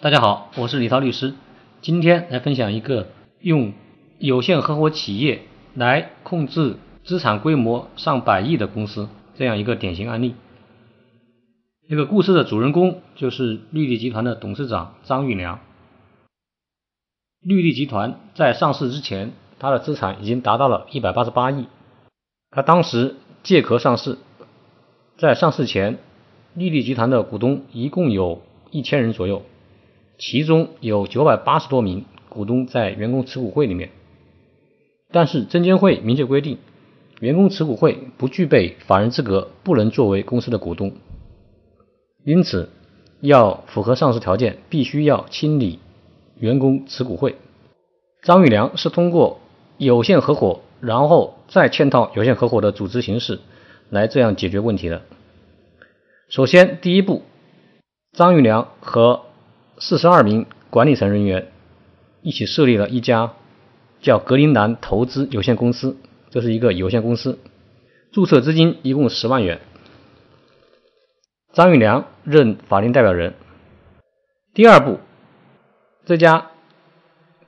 大家好，我是李涛律师，今天来分享一个用有限合伙企业来控制资产规模上百亿的公司这样一个典型案例。这个故事的主人公就是绿地集团的董事长张玉良。绿地集团在上市之前，它的资产已经达到了一百八十八亿。它当时借壳上市，在上市前，绿地集团的股东一共有一千人左右。其中有九百八十多名股东在员工持股会里面，但是证监会明确规定，员工持股会不具备法人资格，不能作为公司的股东。因此，要符合上市条件，必须要清理员工持股会。张玉良是通过有限合伙，然后再嵌套有限合伙的组织形式来这样解决问题的。首先，第一步，张玉良和四十二名管理层人员一起设立了一家叫格林兰投资有限公司，这是一个有限公司，注册资金一共十万元。张玉良任法定代表人。第二步，这家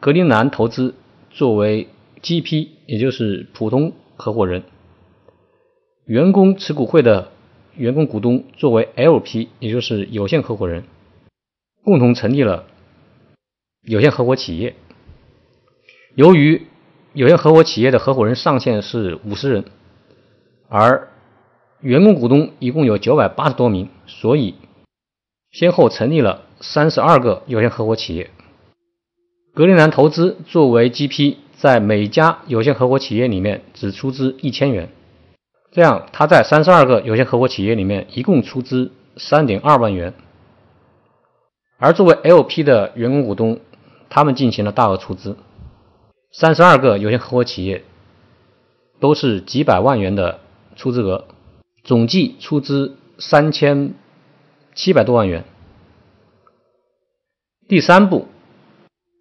格林兰投资作为 GP，也就是普通合伙人，员工持股会的员工股东作为 LP，也就是有限合伙人。共同成立了有限合伙企业。由于有限合伙企业的合伙人上限是五十人，而员工股东一共有九百八十多名，所以先后成立了三十二个有限合伙企业。格林兰投资作为 GP，在每家有限合伙企业里面只出资一千元，这样他在三十二个有限合伙企业里面一共出资三点二万元。而作为 LP 的员工股东，他们进行了大额出资，三十二个有限合伙企业都是几百万元的出资额，总计出资三千七百多万元。第三步，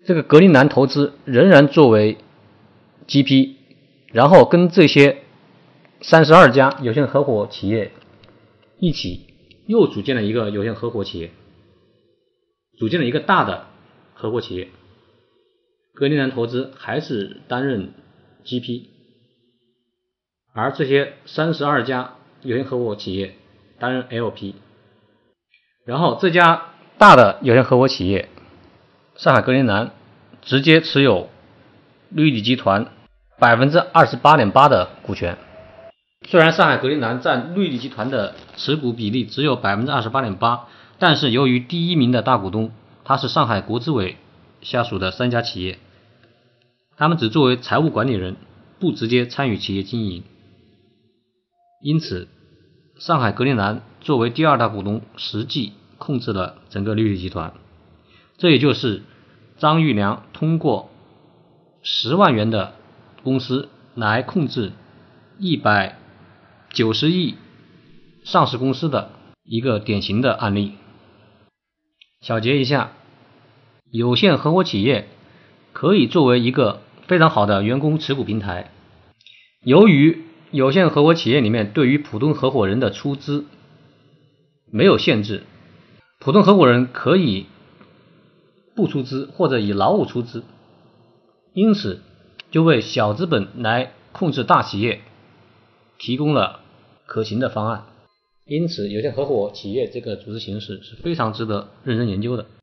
这个格林兰投资仍然作为 GP，然后跟这些三十二家有限合伙企业一起又组建了一个有限合伙企业。组建了一个大的合伙企业，格林兰投资还是担任 GP，而这些三十二家有限合伙企业担任 LP，然后这家大的有限合伙企业上海格林兰直接持有绿地集团百分之二十八点八的股权，虽然上海格林兰占绿地集团的持股比例只有百分之二十八点八。但是由于第一名的大股东他是上海国资委下属的三家企业，他们只作为财务管理人，不直接参与企业经营，因此上海格林兰作为第二大股东，实际控制了整个绿地集团。这也就是张玉良通过十万元的公司来控制一百九十亿上市公司的一个典型的案例。小结一下，有限合伙企业可以作为一个非常好的员工持股平台。由于有限合伙企业里面对于普通合伙人的出资没有限制，普通合伙人可以不出资或者以劳务出资，因此就为小资本来控制大企业提供了可行的方案。因此，有限合伙企业这个组织形式是非常值得认真研究的。